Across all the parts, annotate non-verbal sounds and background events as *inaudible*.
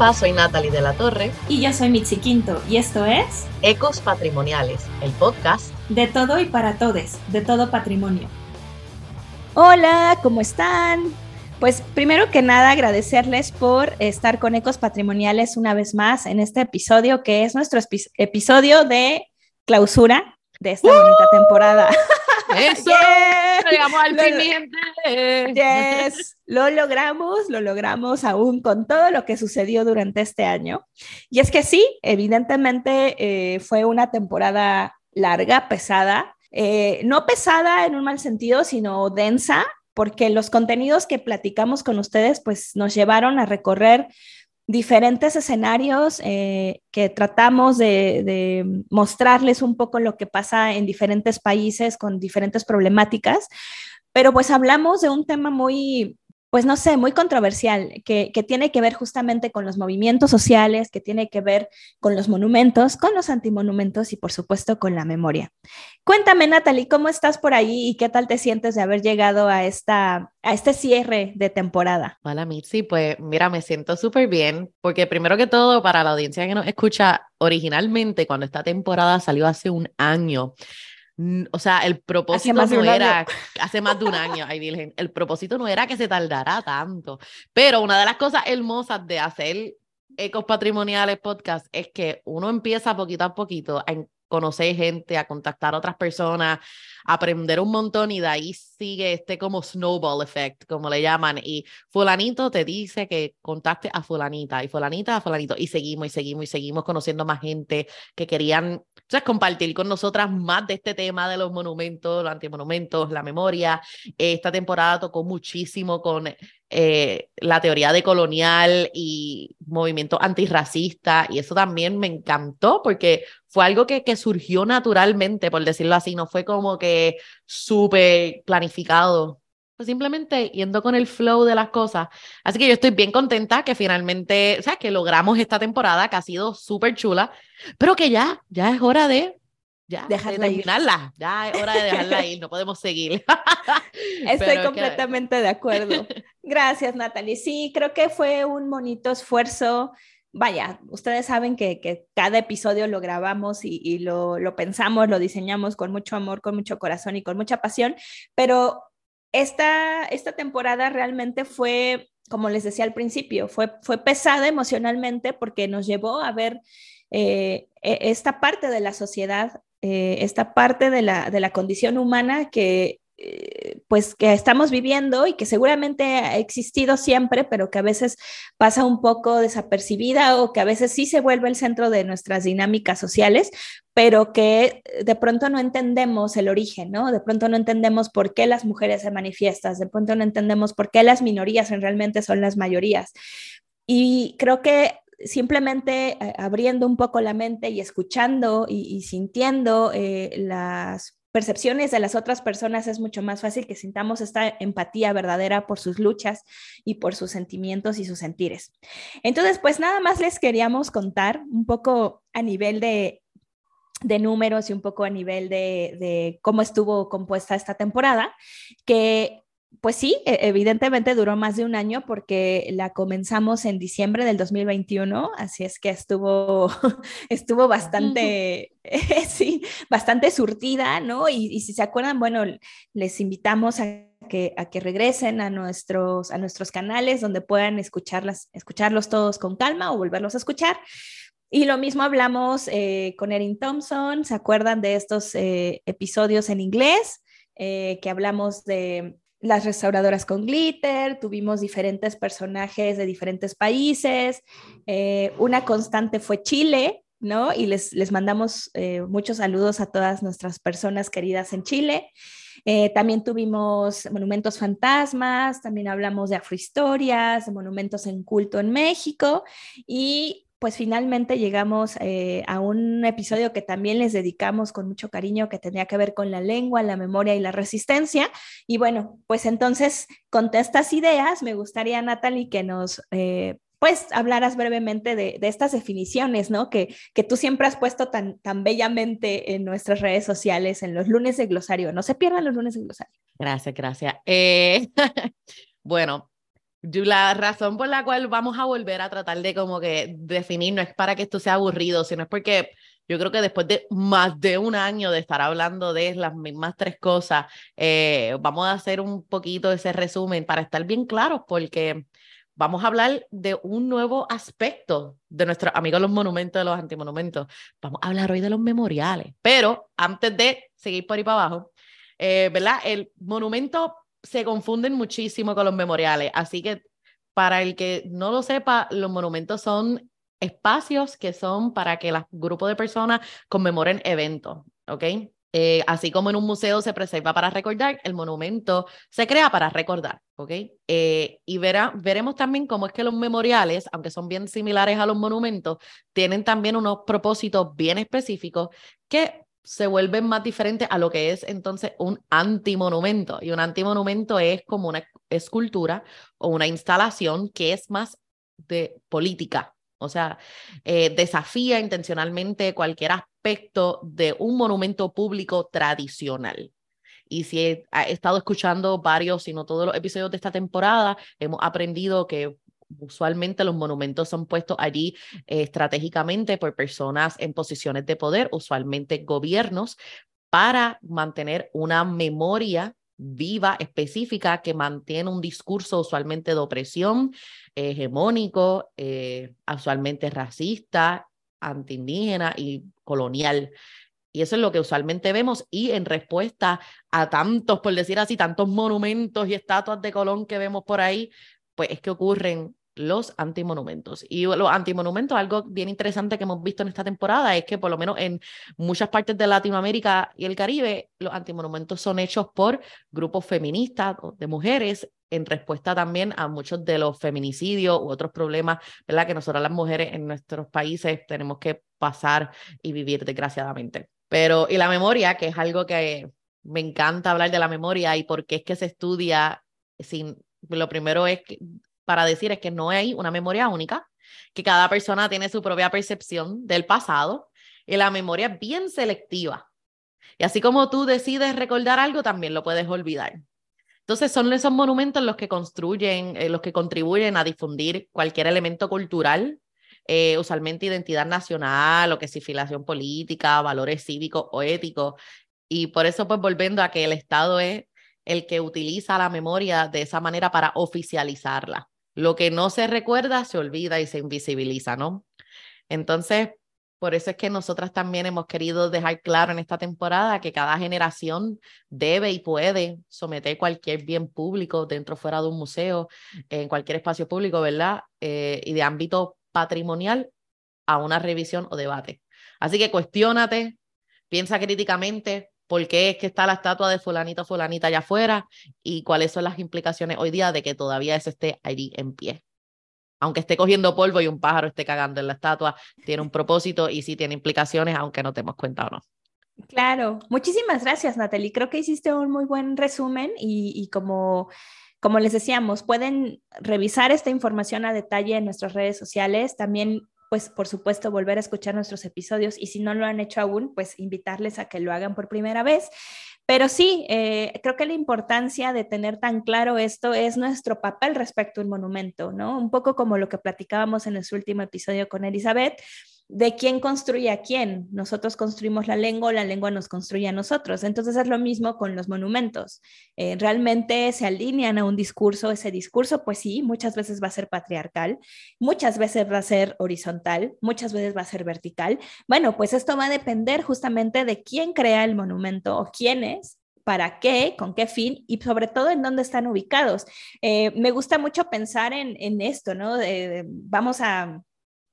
Hola, soy Natalie de la Torre. Y yo soy Mitzi Quinto, y esto es Ecos Patrimoniales, el podcast de todo y para todes, de todo patrimonio. Hola, ¿cómo están? Pues primero que nada agradecerles por estar con Ecos Patrimoniales una vez más en este episodio que es nuestro episodio de clausura de esta bonita temporada. *laughs* Eso, llegamos al fin, Yes, lo logramos, lo logramos aún con todo lo que sucedió durante este año. Y es que sí, evidentemente eh, fue una temporada larga, pesada, eh, no pesada en un mal sentido, sino densa, porque los contenidos que platicamos con ustedes pues nos llevaron a recorrer diferentes escenarios eh, que tratamos de, mostrarles un poco lo que pasa en diferentes países con diferentes problemáticas, pero pues hablamos de un tema muy, pues no sé, muy controversial, que, tiene que ver justamente con los movimientos sociales, que tiene que ver con los monumentos, con los antimonumentos y por supuesto con la memoria. Cuéntame, Natalie, ¿cómo estás por ahí y qué tal te sientes de haber llegado a, esta, a este cierre de temporada? Hola, Mitzi, pues mira, me siento súper bien, porque primero que todo, para la audiencia que nos escucha originalmente, cuando esta temporada salió hace un año, o sea, el propósito no era, hace más de un año, ay Virgen, el propósito no era que se tardara tanto, pero una de las cosas hermosas de hacer Ecos Patrimoniales Podcast es que uno empieza poquito a poquito a conocer gente, a contactar a otras personas, aprender un montón y de ahí sigue este como snowball effect, como le llaman. Y fulanito te dice que contacte a fulanita y fulanita a fulanito y seguimos y seguimos y seguimos conociendo más gente que querían ¿sabes? compartir con nosotras más de este tema de los monumentos, los antimonumentos, la memoria. Esta temporada tocó muchísimo con eh, la teoría de colonial y movimiento antirracista, y eso también me encantó porque fue algo que, que surgió naturalmente, por decirlo así, no fue como que súper planificado, fue simplemente yendo con el flow de las cosas. Así que yo estoy bien contenta que finalmente, o sea, que logramos esta temporada que ha sido súper chula, pero que ya, ya es hora de ya, dejarla de terminarla. Ya es hora de dejarla ir, no podemos seguir. *laughs* *laughs* Estoy completamente de acuerdo. *laughs* Gracias, Natalie. Sí, creo que fue un bonito esfuerzo. Vaya, ustedes saben que, cada episodio lo grabamos y, lo, pensamos, lo diseñamos con mucho amor, con mucho corazón y con mucha pasión, pero esta, esta temporada realmente fue, como les decía al principio, fue, fue pesada emocionalmente porque nos llevó a ver eh, e, esta parte de la sociedad eh, esta parte de la, de la condición humana que eh, pues que estamos viviendo y que seguramente ha existido siempre, pero que a veces pasa un poco desapercibida o que a veces sí se vuelve el centro de nuestras dinámicas sociales, pero que de pronto no entendemos el origen, ¿no? De pronto no entendemos por qué las mujeres se manifiestan, de pronto no entendemos por qué las minorías realmente son las mayorías. Y creo que simplemente eh, abriendo un poco la mente y escuchando y, sintiendo eh, las percepciones de las otras personas es mucho más fácil que sintamos esta empatía verdadera por sus luchas y por sus sentimientos y sus sentires. Entonces, pues nada más les queríamos contar un poco a nivel de, números y un poco a nivel de, de cómo estuvo compuesta esta temporada, que pues sí, e, evidentemente duró más de un año porque la comenzamos en diciembre del 2021, así es que estuvo, *laughs* estuvo bastante, *laughs* sí, bastante surtida, ¿no? Y, si se acuerdan, bueno, les invitamos a que, a que regresen a nuestros, a nuestros canales donde puedan escucharlas, escucharlos todos con calma o volverlos a escuchar. Y lo mismo hablamos eh, con Erin Thompson, ¿se acuerdan de estos eh, episodios en inglés? Eh, que hablamos de las restauradoras con glitter, tuvimos diferentes personajes de diferentes países, eh, una constante fue Chile, ¿no? Y les, les mandamos eh, muchos saludos a todas nuestras personas queridas en Chile. Eh, también tuvimos monumentos fantasmas, también hablamos de afrohistorias, de monumentos en culto en México y pues finalmente llegamos eh, a un episodio que también les dedicamos con mucho cariño, que tenía que ver con la lengua, la memoria y la resistencia. Y bueno, pues entonces, con estas ideas, me gustaría, Natalie, que nos... Eh, pues hablaras brevemente de, estas definiciones, ¿no? Que, que tú siempre has puesto tan, tan bellamente en nuestras redes sociales, en los lunes de glosario. No se pierdan los lunes de glosario. Gracias, gracias. Eh, *laughs* bueno, La razón por la cual vamos a volver a tratar de como que definir no es para que esto sea aburrido, sino es porque yo creo que después de más de un año de estar hablando de las mismas tres cosas, eh, vamos a hacer un poquito ese resumen para estar bien claros, porque vamos a hablar de un nuevo aspecto de nuestros amigos los monumentos, de los antimonumentos. Vamos a hablar hoy de los memoriales, pero antes de seguir por ahí para abajo, eh, ¿verdad? El monumento se confunden muchísimo con los memoriales, así que para el que no lo sepa, los monumentos son espacios que son para que el grupo de personas conmemoren eventos, ¿ok? Eh, así como en un museo se preserva para recordar, el monumento se crea para recordar, ¿ok? Eh, y verá, veremos también cómo es que los memoriales, aunque son bien similares a los monumentos, tienen también unos propósitos bien específicos que se vuelven más diferentes a lo que es entonces un antimonumento. Y un antimonumento es como una escultura o una instalación que es más de política, o sea, eh, desafía intencionalmente cualquier aspecto de un monumento público tradicional. Y si he, estado escuchando varios, si no todos los episodios de esta temporada, hemos aprendido que usualmente los monumentos son puestos allí eh, estratégicamente por personas en posiciones de poder, usualmente gobiernos, para mantener una memoria viva, específica, que mantiene un discurso usualmente de opresión, hegemónico, eh, usualmente racista, antiindígena y colonial. Y eso es lo que usualmente vemos y en respuesta a tantos, por decir así, tantos monumentos y estatuas de Colón que vemos por ahí, pues es que ocurren los antimonumentos. Y los antimonumentos, algo bien interesante que hemos visto en esta temporada es que por lo menos en muchas partes de Latinoamérica y el Caribe, los antimonumentos son hechos por grupos feministas de mujeres en respuesta también a muchos de los feminicidios u otros problemas, ¿verdad? Que nosotras las mujeres en nuestros países tenemos que pasar y vivir desgraciadamente. Pero, y la memoria, que es algo que me encanta hablar de la memoria y por qué es que se estudia sin, lo primero es para decir es que no hay una memoria única, que cada persona tiene su propia percepción del pasado y la memoria es bien selectiva. Y así como tú decides recordar algo, también lo puedes olvidar. Entonces son esos monumentos los que construyen, eh, los que contribuyen a difundir cualquier elemento cultural, eh, usualmente identidad nacional o que si filiación política, valores cívicos o éticos. Y por eso, pues volviendo a que el Estado es el que utiliza la memoria de esa manera para oficializarla. Lo que no se recuerda se olvida y se invisibiliza, ¿no? Entonces, por eso es que nosotras también hemos querido dejar claro en esta temporada que cada generación debe y puede someter cualquier bien público dentro o fuera de un museo, en cualquier espacio público, ¿verdad? Eh, y de ámbito patrimonial a una revisión o debate. Así que cuestiónate, piensa críticamente, por qué es que está la estatua de fulanito fulanita allá afuera y cuáles son las implicaciones hoy día de que todavía eso esté allí en pie. Aunque esté cogiendo polvo y un pájaro esté cagando en la estatua, tiene un propósito y sí tiene implicaciones, aunque no te hemos cuenta o no. Claro, muchísimas gracias Natalie. Creo que hiciste un muy buen resumen y, y como como les decíamos, pueden revisar esta información a detalle en nuestras redes sociales. También pues por supuesto volver a escuchar nuestros episodios y si no lo han hecho aún, pues invitarles a que lo hagan por primera vez. Pero sí, eh, creo que la importancia de tener tan claro esto es nuestro papel respecto a un monumento, ¿no? Un poco como lo que platicábamos en nuestro último episodio con Elizabeth de quién construye a quién. Nosotros construimos la lengua, la lengua nos construye a nosotros. Entonces es lo mismo con los monumentos. Eh, realmente se alinean a un discurso, ese discurso, pues sí, muchas veces va a ser patriarcal, muchas veces va a ser horizontal, muchas veces va a ser vertical. Bueno, pues esto va a depender justamente de quién crea el monumento o quiénes para qué, con qué fin y sobre todo en dónde están ubicados. Eh, me gusta mucho pensar en, esto, ¿no? vamos a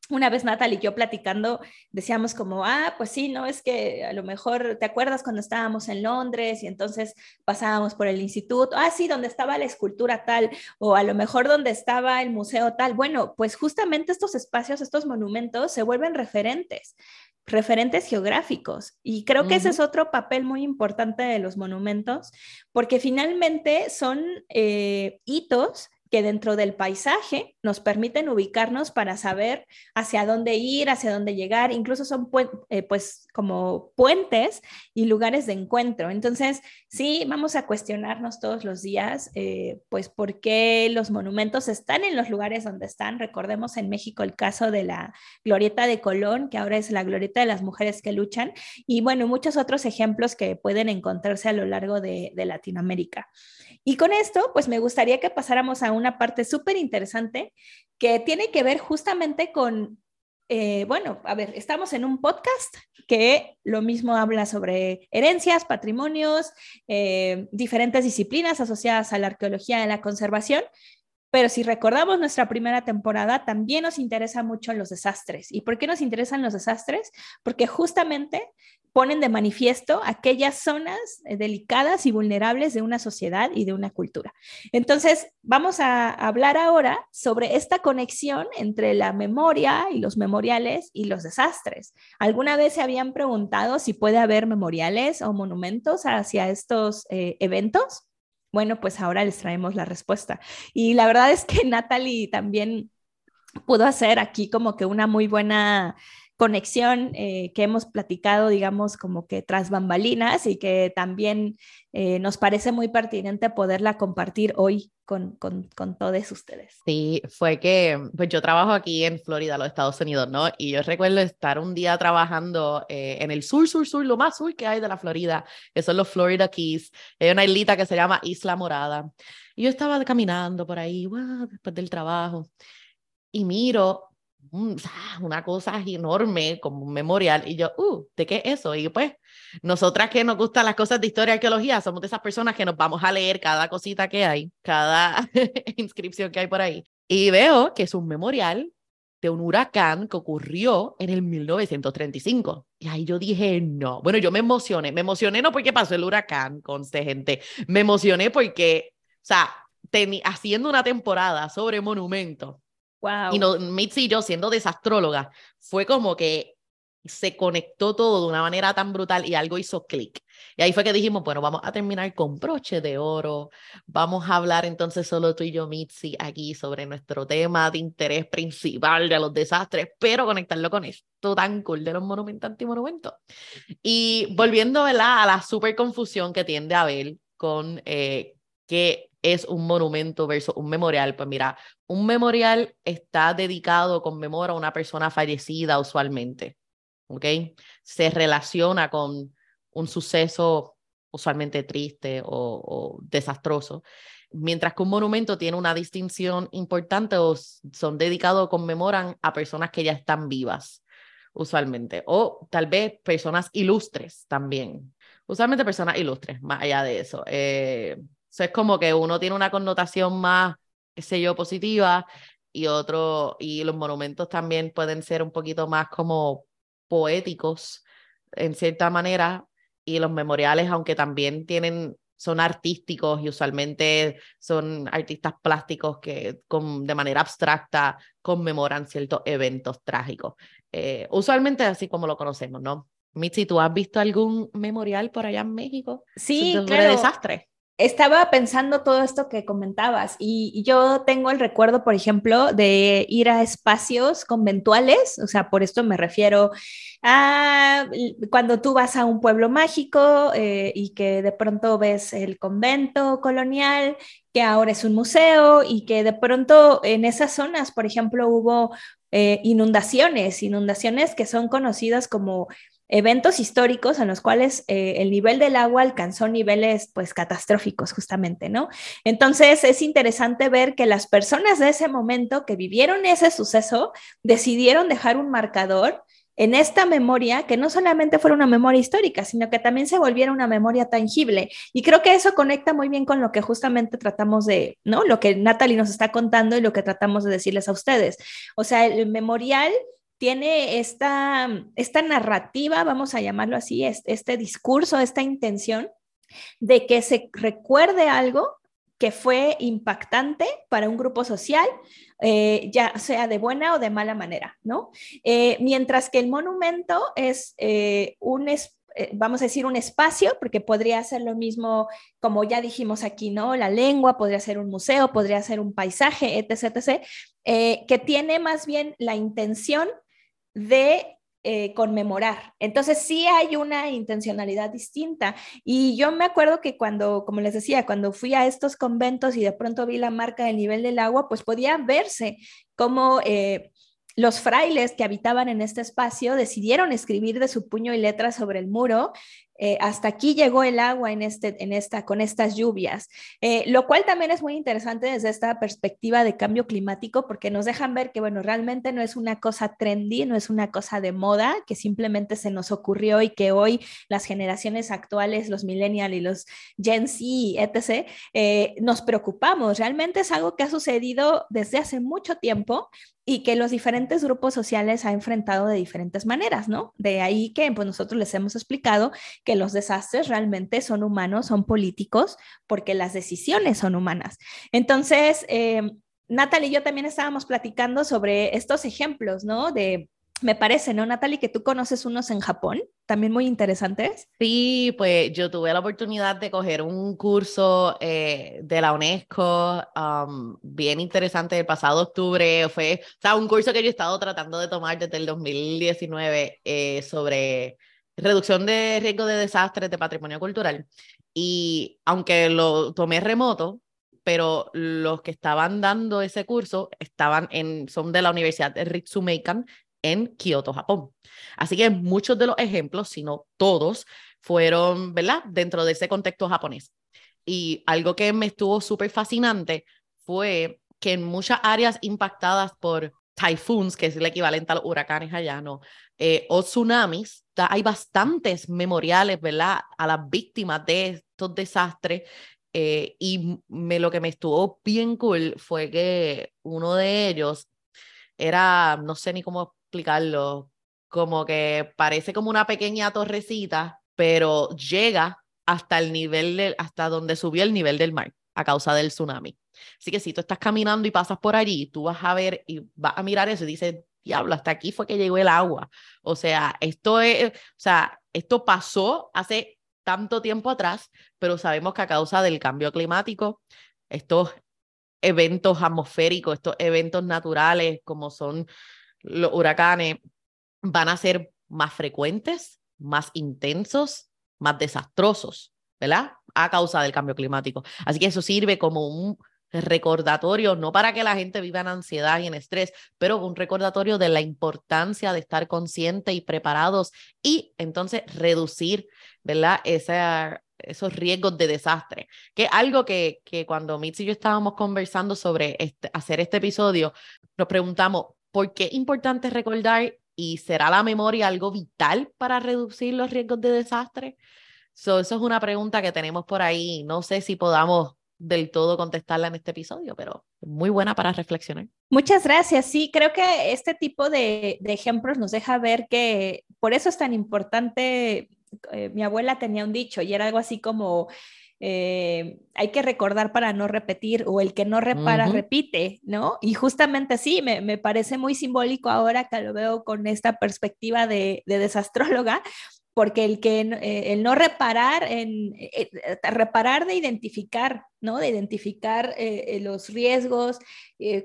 una vez Natal y yo platicando, decíamos como, ah, pues sí, no, es que a lo mejor te acuerdas cuando estábamos en Londres y entonces pasábamos por el instituto, ah, sí, donde estaba la escultura tal, o a lo mejor donde estaba el museo tal. Bueno, pues justamente estos espacios, estos monumentos se vuelven referentes referentes geográficos. Y creo que ese es otro papel muy importante de los monumentos, porque finalmente son eh, hitos que dentro del paisaje nos permiten ubicarnos para saber hacia dónde ir, hacia dónde llegar, incluso son eh, pues como puentes y lugares de encuentro. Entonces, sí, vamos a cuestionarnos todos los días, eh, pues, por qué los monumentos están en los lugares donde están. Recordemos en México el caso de la Glorieta de Colón, que ahora es la Glorieta de las Mujeres que Luchan, y bueno, muchos otros ejemplos que pueden encontrarse a lo largo de, de Latinoamérica. Y con esto, pues me gustaría que pasáramos a una parte súper interesante que tiene que ver justamente con, eh, bueno, a ver, estamos en un podcast que lo mismo habla sobre herencias, patrimonios, eh, diferentes disciplinas asociadas a la arqueología y la conservación, pero si recordamos nuestra primera temporada, también nos interesa mucho los desastres. ¿Y por qué nos interesan los desastres? Porque justamente ponen de manifiesto aquellas zonas eh, delicadas y vulnerables de una sociedad y de una cultura. Entonces, vamos a hablar ahora sobre esta conexión entre la memoria y los memoriales y los desastres. ¿Alguna vez se habían preguntado si puede haber memoriales o monumentos hacia estos eh, eventos? Bueno, pues ahora les traemos la respuesta. Y la verdad es que Natalie también pudo hacer aquí como que una muy buena conexión eh, que hemos platicado, digamos, como que tras bambalinas y que también eh, nos parece muy pertinente poderla compartir hoy con, con, con, todos ustedes. Sí, fue que, pues yo trabajo aquí en Florida, los Estados Unidos, ¿no? Y yo recuerdo estar un día trabajando eh, en el sur, sur, sur, lo más sur que hay de la Florida, que son los Florida Keys. Hay una islita que se llama Isla Morada. Y yo estaba caminando por ahí, después del trabajo, y miro una cosa enorme, como un memorial, y yo, uh, ¿de qué es eso? Y pues, nosotras que nos gustan las cosas de historia y arqueología, somos de esas personas que nos vamos a leer cada cosita que hay, cada *laughs* inscripción que hay por ahí. Y veo que es un memorial de un huracán que ocurrió en el 1935. Y ahí yo dije, no. Bueno, yo me emocioné. Me emocioné no porque pasó el huracán, con este gente. Me emocioné porque, o sea, haciendo una temporada sobre monumentos, y no, Mitzi y yo, siendo desastróloga, fue como que se conectó todo de una manera tan brutal y algo hizo clic. Y ahí fue que dijimos, bueno, vamos a terminar con broche de oro. Vamos a hablar entonces solo tú y yo, Mitzi, aquí sobre nuestro tema de interés principal de los desastres, pero conectarlo con esto tan cool de los monumentos antimonumentos. Y volviendo a la super confusión que tiende a haber con eh, que es un monumento versus un memorial. Pues mira, un memorial está dedicado, conmemora a una persona fallecida usualmente, ¿ok? Se relaciona con un suceso usualmente triste o, desastroso, mientras que un monumento tiene una distinción importante o son dedicados, conmemoran a personas que ya están vivas, usualmente, o tal vez personas ilustres también, usualmente personas ilustres, más allá de eso. Eh, es como que uno tiene una connotación más, qué sé yo, positiva y otro, y los monumentos también pueden ser un poquito más como poéticos en cierta manera y los memoriales, aunque también tienen son artísticos y usualmente son artistas plásticos que con, de manera abstracta conmemoran ciertos eventos trágicos. Eh, usualmente así como lo conocemos, ¿no? Mitzi, ¿tú has visto algún memorial por allá en México? Sí, claro. desastre estaba pensando todo esto que comentabas y, yo tengo el recuerdo, por ejemplo, de ir a espacios conventuales, o sea, por esto me refiero a cuando tú vas a un pueblo mágico eh, y que de pronto ves el convento colonial, que ahora es un museo y que de pronto en esas zonas, por ejemplo, hubo eh, inundaciones, inundaciones que son conocidas como eventos históricos en los cuales eh, el nivel del agua alcanzó niveles pues catastróficos justamente, ¿no? Entonces es interesante ver que las personas de ese momento que vivieron ese suceso decidieron dejar un marcador en esta memoria que no solamente fuera una memoria histórica, sino que también se volviera una memoria tangible. Y creo que eso conecta muy bien con lo que justamente tratamos de, ¿no? Lo que Natalie nos está contando y lo que tratamos de decirles a ustedes. O sea, el memorial tiene esta, esta narrativa, vamos a llamarlo así, este, discurso, esta intención de que se recuerde algo que fue impactante para un grupo social, eh, ya sea de buena o de mala manera, ¿no? Eh, mientras que el monumento es eh, un, eh, vamos a decir, un espacio, porque podría ser lo mismo, como ya dijimos aquí, ¿no? La lengua, podría ser un museo, podría ser un paisaje, etc., etc., que tiene más bien la intención de eh, conmemorar. Entonces sí hay una intencionalidad distinta. Y yo me acuerdo que cuando, como les decía, cuando fui a estos conventos y de pronto vi la marca del nivel del agua, pues podía verse cómo... Eh, los frailes que habitaban en este espacio decidieron escribir de su puño y letra sobre el muro eh, hasta aquí llegó el agua en, este, en esta, con estas lluvias, eh, lo cual también es muy interesante desde esta perspectiva de cambio climático, porque nos dejan ver que, bueno, realmente no es una cosa trendy, no es una cosa de moda, que simplemente se nos ocurrió y que hoy las generaciones actuales, los millennials y los Gen Z, etc., eh, nos preocupamos. Realmente es algo que ha sucedido desde hace mucho tiempo y que los diferentes grupos sociales ha enfrentado de diferentes maneras, ¿no? De ahí que pues nosotros les hemos explicado que los desastres realmente son humanos, son políticos, porque las decisiones son humanas. Entonces, eh, Natalie y yo también estábamos platicando sobre estos ejemplos, ¿no? De me parece, ¿no, Natalie? Que tú conoces unos en Japón, también muy interesantes. Sí, pues yo tuve la oportunidad de coger un curso eh, de la UNESCO, um, bien interesante, el pasado octubre. Fue, o sea, un curso que yo he estado tratando de tomar desde el 2019 eh, sobre reducción de riesgo de desastres de patrimonio cultural. Y aunque lo tomé remoto, pero los que estaban dando ese curso estaban en, son de la Universidad de Ritsumeikan en Kioto, Japón. Así que muchos de los ejemplos, si no todos, fueron, ¿verdad?, dentro de ese contexto japonés. Y algo que me estuvo súper fascinante fue que en muchas áreas impactadas por typhoons, que es el equivalente a los huracanes allá, ¿no? Eh, o tsunamis, hay bastantes memoriales, ¿verdad?, a las víctimas de estos desastres. Eh, y me, lo que me estuvo bien cool fue que uno de ellos era, no sé ni cómo explicarlo, como que parece como una pequeña torrecita, pero llega hasta el nivel del, hasta donde subió el nivel del mar a causa del tsunami. Así que si tú estás caminando y pasas por allí, tú vas a ver y vas a mirar eso y dices, diablo, hasta aquí fue que llegó el agua. O sea, esto es, o sea, esto pasó hace tanto tiempo atrás, pero sabemos que a causa del cambio climático, estos eventos atmosféricos, estos eventos naturales como son los huracanes, van a ser más frecuentes, más intensos, más desastrosos, ¿verdad? A causa del cambio climático. Así que eso sirve como un recordatorio, no para que la gente viva en ansiedad y en estrés, pero un recordatorio de la importancia de estar conscientes y preparados y entonces reducir, ¿verdad? Esa, esos riesgos de desastre, que algo que, que cuando Mitzi y yo estábamos conversando sobre este, hacer este episodio, nos preguntamos, ¿por qué es importante recordar y será la memoria algo vital para reducir los riesgos de desastre? eso es una pregunta que tenemos por ahí. No sé si podamos del todo contestarla en este episodio, pero muy buena para reflexionar. Muchas gracias. Sí, creo que este tipo de, ejemplos nos deja ver que por eso es tan importante. Eh, mi abuela tenía un dicho y era algo así como, eh, hay que recordar para no repetir o el que no repara repite, ¿no? Y justamente sí, me, me, parece muy simbólico ahora que lo veo con esta perspectiva de, de desastróloga, porque el que eh, el no reparar en eh, eh, reparar de identificar no de identificar los riesgos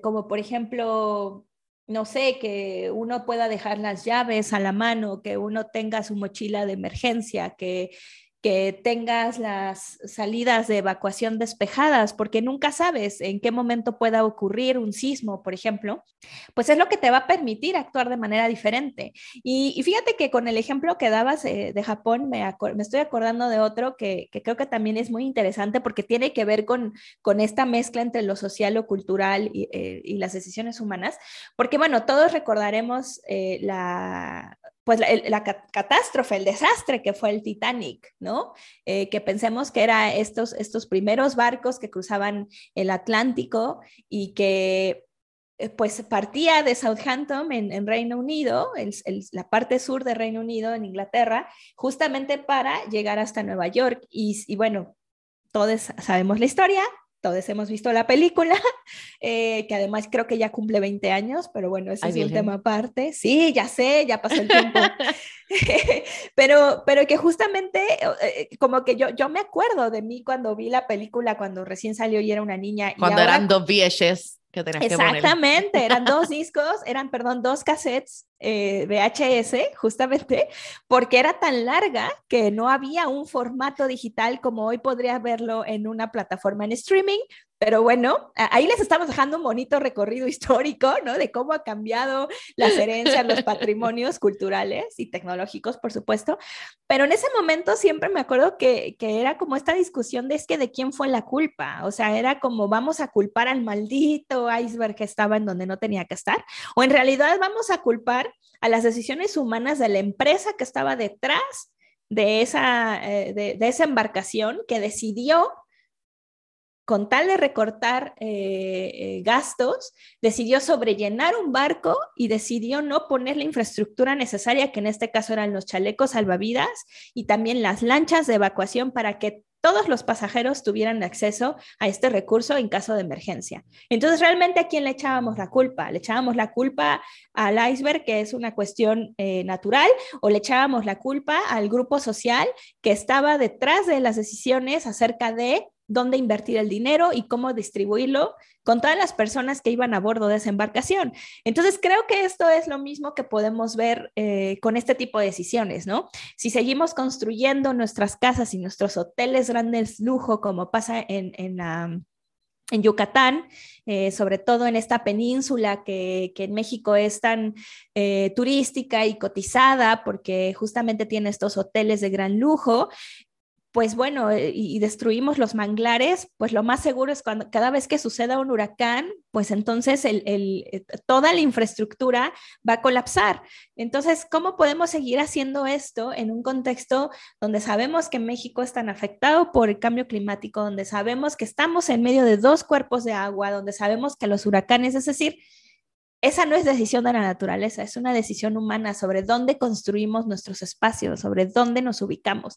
como por ejemplo no sé que uno pueda dejar las llaves a la mano que uno tenga su mochila de emergencia que que tengas las salidas de evacuación despejadas, porque nunca sabes en qué momento pueda ocurrir un sismo, por ejemplo, pues es lo que te va a permitir actuar de manera diferente. Y, fíjate que con el ejemplo que dabas eh, de Japón, me, estoy acordando de otro que, creo que también es muy interesante porque tiene que ver con, con esta mezcla entre lo social, lo cultural y, eh, las decisiones humanas, porque bueno, todos recordaremos eh, la pues la, catástrofe, el desastre que fue el Titanic, ¿no? Eh, que pensemos que eran estos, estos primeros barcos que cruzaban el Atlántico y que eh, pues partía de Southampton en, Reino Unido, la parte sur de Reino Unido, en Inglaterra, justamente para llegar hasta Nueva York. Y bueno, todos sabemos la historia, todos hemos visto la película, *laughs* eh, que además creo que ya cumple 20 años, pero bueno, ese es un tema aparte. Sí, ya sé, ya pasó el tiempo. *laughs* *laughs* pero, pero que justamente, eh, como que yo, yo me acuerdo de mí cuando vi la película, cuando recién salió y era una niña. Cuando eran dos VHS. Exactamente, eran dos discos, eran, perdón, dos cassettes eh, VHS, justamente, porque era tan larga que no había un formato digital como hoy podría verlo en una plataforma en streaming, pero bueno, ahí les estamos dejando un bonito recorrido histórico, ¿no? De cómo ha cambiado las herencias, los *laughs* patrimonios culturales y tecnológicos, por supuesto. Pero en ese momento siempre me acuerdo que, que era como esta discusión de es que de quién fue la culpa. O sea, era como vamos a culpar al maldito iceberg que estaba en donde no tenía que estar. O en realidad vamos a culpar a las decisiones humanas de la empresa que estaba detrás de esa, eh, de, esa embarcación que decidió con tal de recortar eh, eh, gastos, decidió sobrellenar un barco y decidió no poner la infraestructura necesaria, que en este caso eran los chalecos salvavidas y también las lanchas de evacuación para que todos los pasajeros tuvieran acceso a este recurso en caso de emergencia. Entonces, realmente a quién le echábamos la culpa? ¿Le echábamos la culpa al iceberg, que es una cuestión eh, natural, o le echábamos la culpa al grupo social que estaba detrás de las decisiones acerca de dónde invertir el dinero y cómo distribuirlo con todas las personas que iban a bordo de esa embarcación. Entonces, creo que esto es lo mismo que podemos ver eh, con este tipo de decisiones, ¿no? Si seguimos construyendo nuestras casas y nuestros hoteles grandes lujo, como pasa en, en Yucatán, eh, sobre todo en esta península que, en México es tan eh, turística y cotizada porque justamente tiene estos hoteles de gran lujo, pues bueno, eh, y, destruimos los manglares, pues lo más seguro es cuando cada vez que suceda un huracán, pues entonces eh, toda la infraestructura va a colapsar. Entonces, ¿cómo podemos seguir haciendo esto en un contexto donde sabemos que México es tan afectado por el cambio climático, donde sabemos que estamos en medio de dos cuerpos de agua, donde sabemos que los huracanes, es decir, esa no es decisión de la naturaleza, es una decisión humana sobre dónde construimos nuestros espacios, sobre dónde nos ubicamos.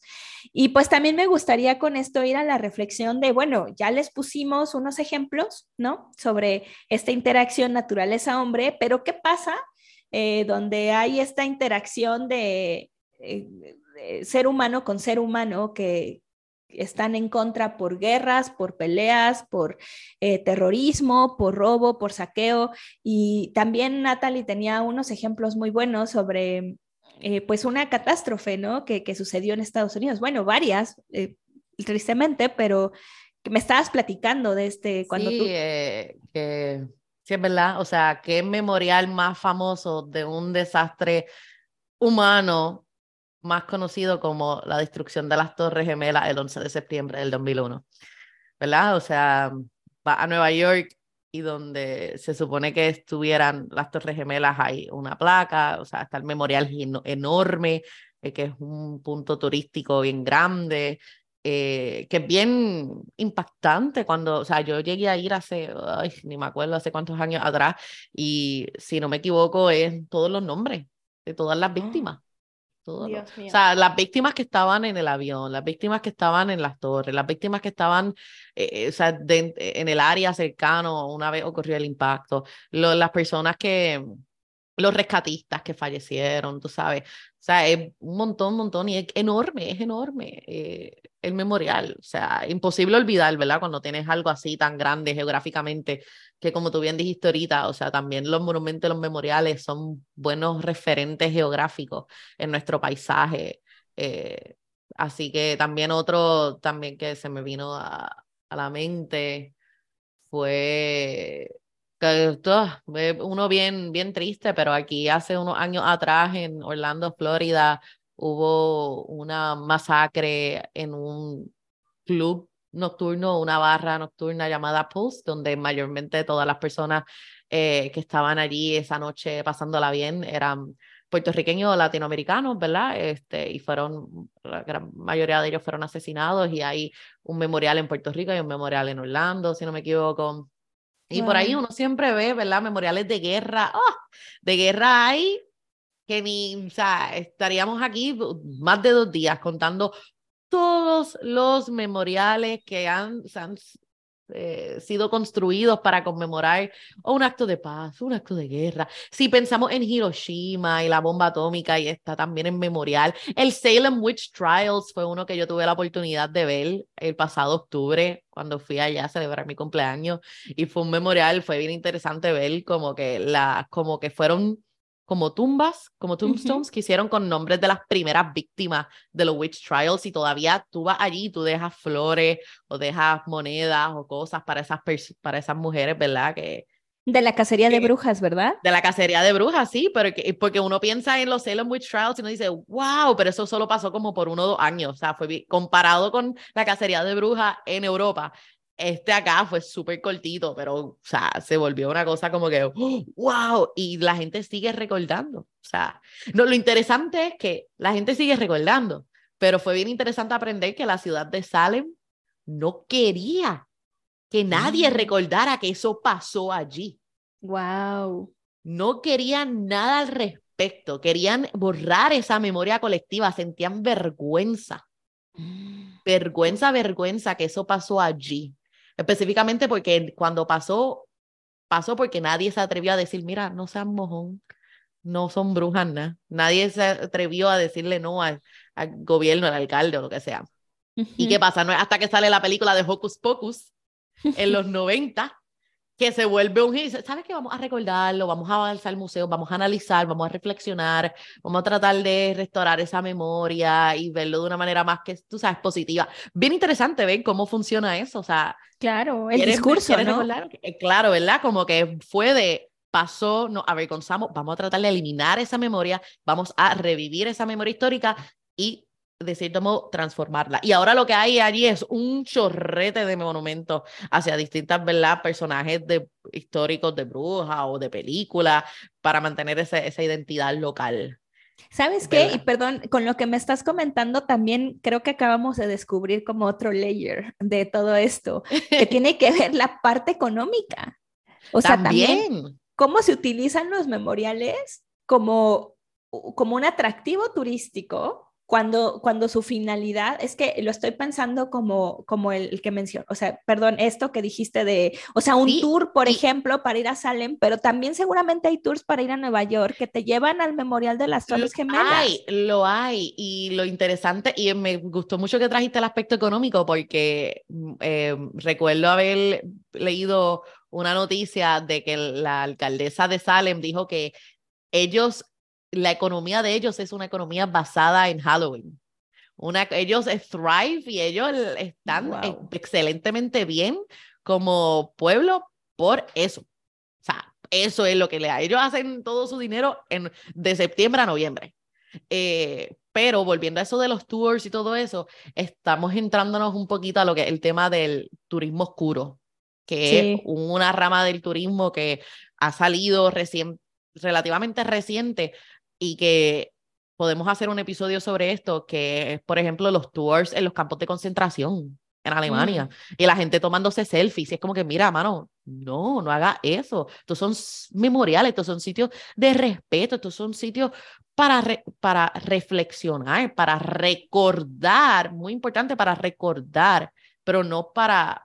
Y pues también me gustaría con esto ir a la reflexión de, bueno, ya les pusimos unos ejemplos, ¿no? Sobre esta interacción naturaleza-hombre, pero ¿qué pasa eh, donde hay esta interacción de... Eh, ser humano con ser humano que, están en contra por guerras, por peleas, por eh, terrorismo, por robo, por saqueo. Y también Natalie tenía unos ejemplos muy buenos sobre eh, pues una catástrofe, ¿no? Que, sucedió en Estados Unidos. Bueno, varias, eh, tristemente, pero me estabas platicando de este cuando sí, que sí es verdad, o sea, qué memorial más famoso de un desastre humano más conocido como la destrucción de las Torres Gemelas el 11 de septiembre del 2001, ¿verdad? O sea, va a Nueva York y donde se supone que estuvieran las Torres Gemelas hay una placa, o sea, está el memorial enorme, eh, que es un punto turístico bien grande, eh, que es bien impactante cuando, o sea, yo llegué a ir hace, ay, ni me acuerdo hace cuántos años atrás, y si no me equivoco es todos los nombres de todas las ah. víctimas. O sea, las víctimas que estaban en el avión, las víctimas que estaban en las torres, las víctimas que estaban eh, eh, o sea, en el área cercano una vez ocurrió el impacto, las personas que, los rescatistas que fallecieron, tú sabes. O sea, es un montón, montón, y es enorme, es enorme eh, el memorial. O sea, imposible olvidar, ¿verdad? Cuando tienes algo así tan grande geográficamente, que como tú bien dijiste ahorita, o sea, también los monumentos, los memoriales son buenos referentes geográficos en nuestro paisaje. Eh, así que también otro, también que se me vino a, a la mente fue uno bien, bien triste, pero aquí hace unos años atrás en Orlando, Florida, hubo una masacre en un club nocturno, una barra nocturna llamada Pulse, donde mayormente todas las personas eh, que estaban allí esa noche pasándola bien eran puertorriqueños o latinoamericanos, ¿verdad? Este, y fueron, la gran mayoría de ellos fueron asesinados y hay un memorial en Puerto Rico y un memorial en Orlando, si no me equivoco. Y por ahí uno siempre ve, ¿verdad? Memoriales de guerra. ¡Oh! De guerra hay que ni, o sea, estaríamos aquí más de dos días contando todos los memoriales que han, eh, sido construidos para conmemorar un acto de paz, un acto de guerra. Si pensamos en Hiroshima y la bomba atómica y está también en memorial, el Salem Witch Trials fue uno que yo tuve la oportunidad de ver el pasado octubre cuando fui allá a celebrar mi cumpleaños y fue un memorial, fue bien interesante ver como que la, como que fueron como tumbas, como tombstones que hicieron con nombres de las primeras víctimas de los witch trials y todavía tú vas allí y tú dejas flores o dejas monedas o cosas para esas, para esas mujeres, ¿verdad? Que, de la cacería de brujas, ¿verdad? De la cacería de brujas, sí, pero que, porque uno piensa en los Salem Witch Trials y uno dice, wow, pero eso solo pasó como por uno o dos años, o sea, fue comparado con la cacería de brujas en Europa, este acá fue súper cortito, pero, o sea, se volvió una cosa como que, wow, y la gente sigue recordando. O sea, no, lo interesante es que la gente sigue recordando, pero fue bien interesante aprender que la ciudad de Salem no quería que nadie mm. recordara que eso pasó allí. Wow. No querían nada al respecto, querían borrar esa memoria colectiva, sentían vergüenza. *gasps* Vergüenza, vergüenza que eso pasó allí. Específicamente porque cuando pasó, pasó porque nadie se atrevió a decir, mira, no sean mojón, no son brujas, nada. Nadie se atrevió a decirle no al, gobierno, al alcalde o lo que sea. ¿Y qué pasa? No es hasta que sale la película de Hocus Pocus en *laughs* los 90 que se vuelve un hit. ¿Sabes qué? Vamos a recordarlo, vamos a avanzar al museo, vamos a analizar, vamos a reflexionar, vamos a tratar de restaurar esa memoria y verlo de una manera más que, tú sabes, positiva. Bien interesante ver cómo funciona eso, o sea... Claro, el discurso, ¿no? Eh, claro, ¿verdad? Como que fue de pasó, nos avergonzamos, vamos a tratar de eliminar esa memoria, vamos a revivir esa memoria histórica y de cierto modo, transformarla. Y ahora lo que hay allí es un chorrete de monumentos hacia distintas, ¿verdad? Personajes de, históricos de bruja o de película para mantener ese, esa identidad local. ¿Sabes qué? Y perdón, con lo que me estás comentando, también creo que acabamos de descubrir como otro layer de todo esto, que *laughs* tiene que ver la parte económica. O sea, también cómo se utilizan los memoriales como, como un atractivo turístico cuando, cuando su finalidad, es que lo estoy pensando como, como el, que mencionó, o sea, perdón, esto que dijiste de, o sea, un tour, por ejemplo, para ir a Salem, pero también seguramente hay tours para ir a Nueva York que te llevan al Memorial de las Torres Gemelas. Hay, lo hay, y lo interesante, y me gustó mucho que trajiste el aspecto económico, porque mm, eh, recuerdo haber leído una noticia de que la alcaldesa de Salem dijo que ellos la economía de ellos es una economía basada en Halloween. Una, ellos thrive y ellos están excelentemente bien como pueblo por eso. O sea, eso es lo que le da. Ellos hacen todo su dinero en, de septiembre a noviembre. Eh, pero volviendo a eso de los tours y todo eso, estamos entrándonos un poquito a lo que es el tema del turismo oscuro, que es una rama del turismo que ha salido recién, relativamente reciente, y que podemos hacer un episodio sobre esto, que es, por ejemplo, los tours en los campos de concentración en Alemania mm. y la gente tomándose selfies. Y es como que, mira, mano, no, no haga eso. Estos son memoriales, estos son sitios de respeto, estos son sitios para, para reflexionar, para recordar, muy importante para recordar, pero no para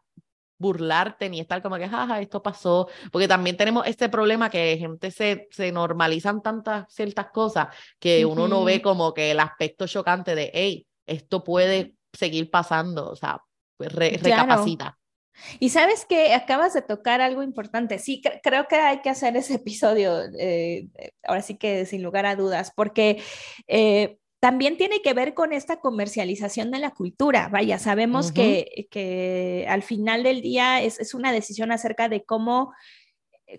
burlarte ni estar como que, jaja, esto pasó, porque también tenemos este problema que gente se, se normalizan tantas ciertas cosas que uno no ve como que el aspecto chocante de, hey, esto puede seguir pasando, o sea, pues recapacita. Y sabes que acabas de tocar algo importante. Sí, creo que hay que hacer ese episodio, eh, ahora sí que sin lugar a dudas, porque eh, también tiene que ver con esta comercialización de la cultura. Vaya, sabemos que, al final del día es, una decisión acerca de cómo,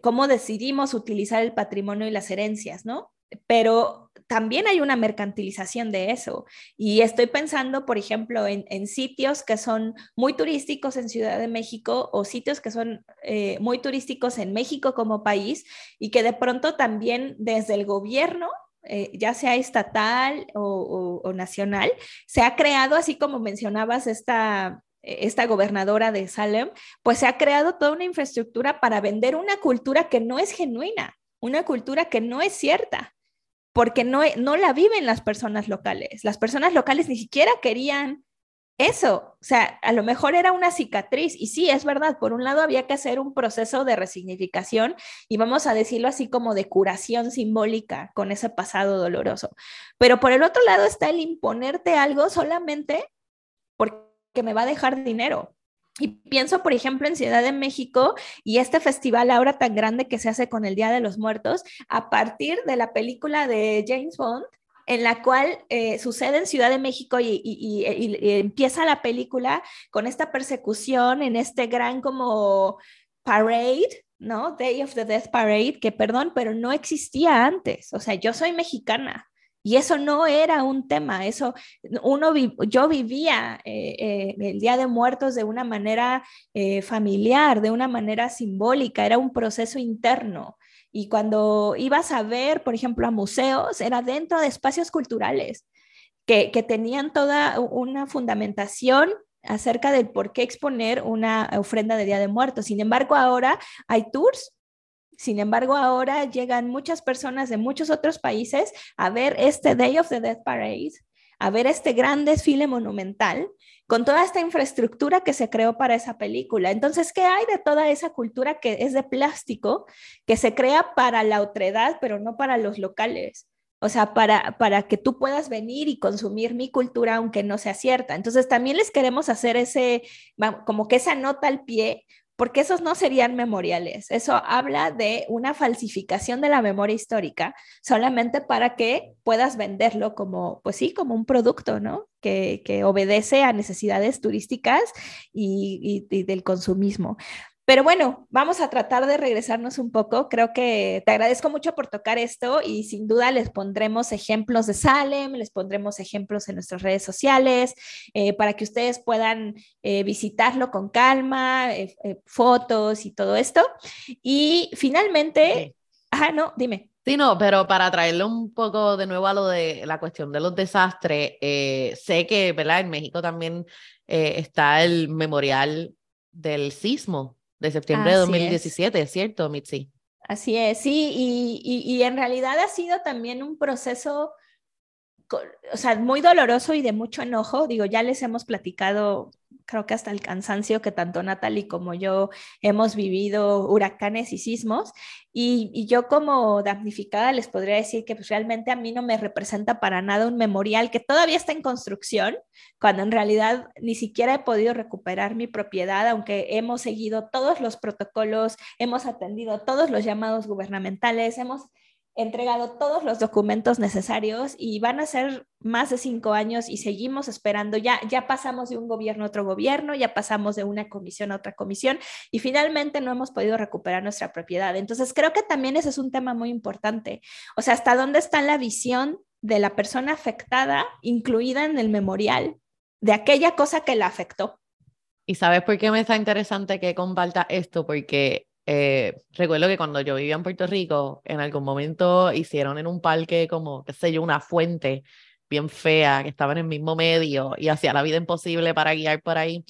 cómo decidimos utilizar el patrimonio y las herencias, ¿no? Pero también hay una mercantilización de eso. Y estoy pensando, por ejemplo, en, sitios que son muy turísticos en Ciudad de México o sitios que son eh, muy turísticos en México como país y que de pronto también desde el gobierno eh, ya sea estatal o, nacional, se ha creado, así como mencionabas esta, esta gobernadora de Salem, pues se ha creado toda una infraestructura para vender una cultura que no es genuina, una cultura que no es cierta, porque no, no la viven las personas locales. Las personas locales ni siquiera querían eso, o sea, a lo mejor era una cicatriz y sí, es verdad, por un lado había que hacer un proceso de resignificación y vamos a decirlo así como de curación simbólica con ese pasado doloroso, pero por el otro lado está el imponerte algo solamente porque me va a dejar dinero. Y pienso, por ejemplo, en Ciudad de México y este festival ahora tan grande que se hace con el Día de los Muertos, a partir de la película de James Bond, en la cual eh, sucede en Ciudad de México y, empieza la película con esta persecución en este gran como parade, ¿no? Day of the Death Parade, que perdón, pero no existía antes. O sea, yo soy mexicana, y eso no era un tema, eso uno yo vivía eh, eh, el Día de Muertos de una manera familiar, de una manera simbólica, era un proceso interno. Y cuando ibas a ver, por ejemplo, a museos, era dentro de espacios culturales que, tenían toda una fundamentación acerca del por qué exponer una ofrenda de Día de Muertos. Sin embargo, ahora hay tours sin embargo, ahora llegan muchas personas de muchos otros países a ver este Day of the Death Parade, a ver este gran desfile monumental con toda esta infraestructura que se creó para esa película. Entonces, ¿qué hay de toda esa cultura que es de plástico, que se crea para la otredad, pero no para los locales? O sea, para, para que tú puedas venir y consumir mi cultura, aunque no sea cierta. Entonces, también les queremos hacer ese, como que esa nota al pie, porque esos no serían memoriales. Eso habla de una falsificación de la memoria histórica, solamente para que puedas venderlo como, pues sí, como un producto, ¿no? Que, obedece a necesidades turísticas y del consumismo. Pero bueno, vamos a tratar de regresarnos un poco. Creo que te agradezco mucho por tocar esto y sin duda les pondremos ejemplos de Salem, les pondremos ejemplos en nuestras redes sociales eh, para que ustedes puedan eh, visitarlo con calma, eh, fotos y todo esto. Y finalmente, ajá, no, dime. Sí, no, pero para traerlo un poco de nuevo a lo de la cuestión de los desastres, sé que, ¿verdad? En México también está el memorial del sismo de septiembre de 2017, es. ¿cierto, Mitzi? Así es, sí, y, y, en realidad ha sido también un proceso, o sea, muy doloroso y de mucho enojo. Digo, ya les hemos platicado creo que hasta el cansancio que tanto Natalie como yo hemos vivido huracanes y sismos. Y, yo como damnificada les podría decir que pues, realmente a mí no me representa para nada un memorial que todavía está en construcción, cuando en realidad ni siquiera he podido recuperar mi propiedad, aunque hemos seguido todos los protocolos, hemos atendido todos los llamados gubernamentales, hemos entregado todos los documentos necesarios y van a ser más de cinco años y seguimos esperando. Ya, ya pasamos de un gobierno a otro gobierno, ya pasamos de una comisión a otra comisión y finalmente no hemos podido recuperar nuestra propiedad. Entonces, creo que también ese es un tema muy importante. O sea, hasta dónde está la visión de la persona afectada incluida en el memorial de aquella cosa que la afectó. ¿Y sabes por qué me está interesante que comparta esto? Porque eh, recuerdo que cuando yo vivía en Puerto Rico, en algún momento hicieron en un parque como, qué sé yo, una fuente bien fea que estaba en el mismo medio y hacía la vida imposible para guiar por ahí.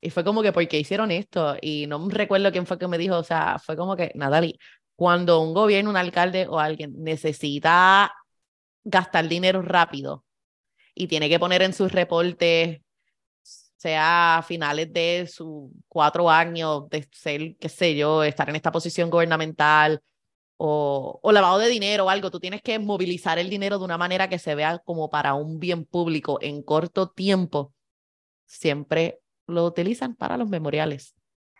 Y fue como que, ¿por qué hicieron esto? Y no recuerdo quién fue que me dijo, o sea, fue como que, Natalie, cuando un gobierno, un alcalde o alguien necesita gastar dinero rápido y tiene que poner en sus reportes sea a finales de sus cuatro años de ser, qué sé yo, estar en esta posición gubernamental o, o, lavado de dinero o algo, tú tienes que movilizar el dinero de una manera que se vea como para un bien público en corto tiempo, siempre lo utilizan para los memoriales,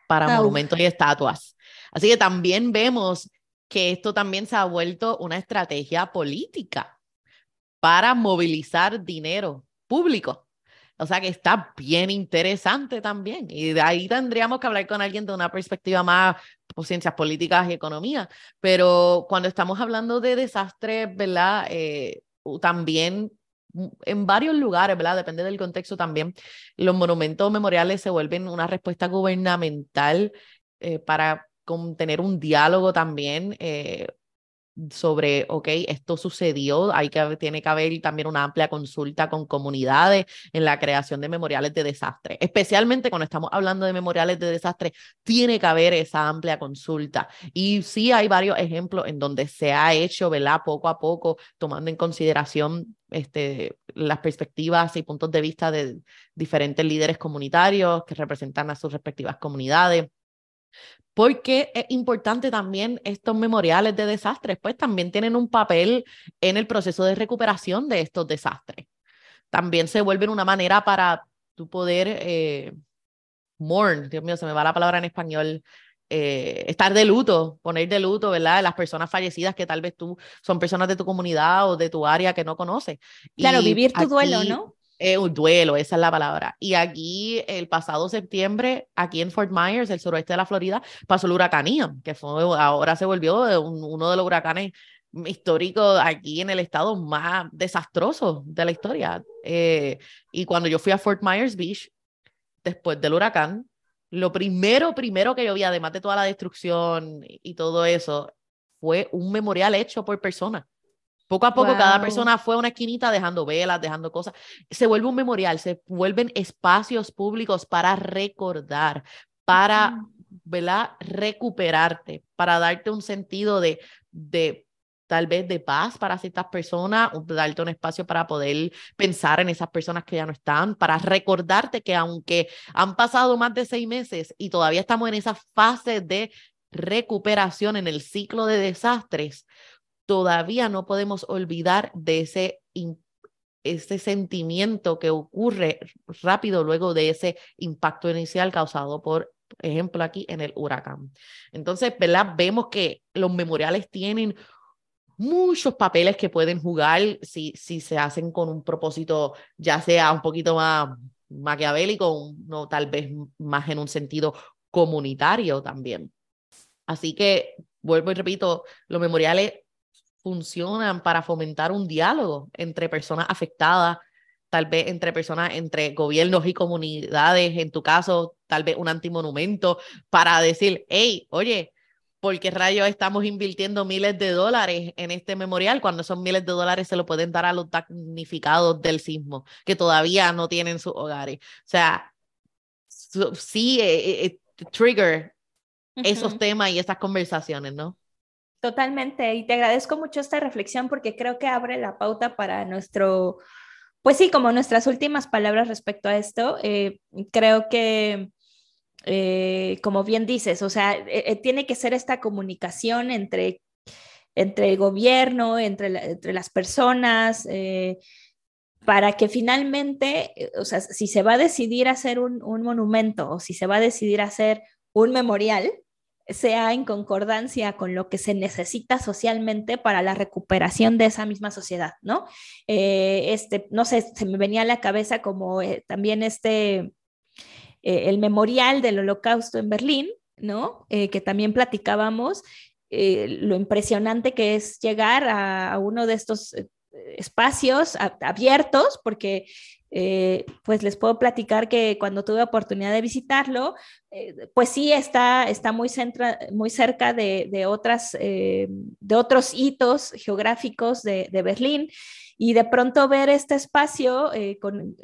para monumentos y estatuas. Así que también vemos que esto también se ha vuelto una estrategia política para movilizar dinero público. O sea que está bien interesante también. Y de ahí tendríamos que hablar con alguien de una perspectiva más por ciencias políticas y economía. Pero cuando estamos hablando de desastres, ¿verdad? Eh, también mm, en varios lugares, ¿verdad? Depende del contexto también. Los monumentos memoriales se vuelven una respuesta gubernamental eh, para tener un diálogo también. Eh, sobre, ok, esto sucedió, hay que, tiene que haber también una amplia consulta con comunidades en la creación de memoriales de desastre. Especialmente cuando estamos hablando de memoriales de desastre, tiene que haber esa amplia consulta. Y sí hay varios ejemplos en donde se ha hecho, ¿verdad? Poco a poco, tomando en consideración este, las perspectivas y puntos de vista de diferentes líderes comunitarios que representan a sus respectivas comunidades porque es importante también estos memoriales de desastres, pues también tienen un papel en el proceso de recuperación de estos desastres. También se vuelven una manera para tú poder eh, mourn, Dios mío, se me va la palabra en español, eh, estar de luto, poner de luto, ¿verdad? Las personas fallecidas que tal vez tú son personas de tu comunidad o de tu área que no conoces. Claro, vivir tu duelo, ¿no? Un duelo, esa es la palabra. Y aquí, el pasado septiembre, aquí en Fort Myers, el suroeste de la Florida, pasó el huracán Ian, que fue, ahora se volvió uno de los huracanes históricos aquí en el estado más desastroso de la historia. Eh, y cuando yo fui a Fort Myers Beach, después del huracán, lo primero, primero que yo vi, además de toda la destrucción y todo eso, fue un memorial hecho por personas poco a poco cada persona fue a una esquinita dejando velas, dejando cosas. Se vuelve un memorial, se vuelven espacios públicos para recordar, para, ¿verdad? Recuperarte, para darte un sentido de, de tal vez de paz para ciertas personas, darte un espacio para poder pensar en esas personas que ya no están, para recordarte que aunque han pasado más de seis meses y todavía estamos en esa fase de recuperación en el ciclo de desastres, todavía no podemos olvidar de ese, ese sentimiento que ocurre rápido luego de ese impacto inicial causado por ejemplo aquí en el huracán. Entonces, ¿verdad? Vemos que los memoriales tienen muchos papeles que pueden jugar si, si se hacen con un propósito ya sea un poquito más maquiavélico, no tal vez más en un sentido comunitario también. Así que, vuelvo y repito, los memoriales funcionan para fomentar un diálogo entre personas afectadas, tal vez entre personas, entre gobiernos y comunidades, en tu caso, tal vez un antimonumento, para decir, hey, oye, ¿por qué rayos estamos invirtiendo miles de dólares en este memorial cuando esos miles de dólares se lo pueden dar a los damnificados del sismo, que todavía no tienen sus hogares? O sea, sí, eh, eh, eh, trigger esos temas y esas conversaciones, ¿no? Totalmente, y te agradezco mucho esta reflexión porque creo que abre la pauta para nuestro, pues sí, como nuestras últimas palabras respecto a esto. Eh, creo que, eh, como bien dices, o sea, eh, tiene que ser esta comunicación entre, entre el gobierno, entre, entre las personas para que finalmente, o sea, si se va a decidir hacer un, un, monumento o si se va a decidir hacer un memorial, sea en concordancia con lo que se necesita socialmente para la recuperación de esa misma sociedad, ¿no? Eh, este, no sé, se me venía a la cabeza como eh, también este, eh, el memorial del holocausto en Berlín, ¿no? que también platicábamos, lo impresionante que es llegar a, a uno de estos espacios abiertos, porque eh, pues les puedo platicar que cuando tuve oportunidad de visitarlo, eh, pues sí está, está muy, muy cerca de, otras, eh, de otros hitos geográficos de, de, Berlín. Y de pronto ver este espacio con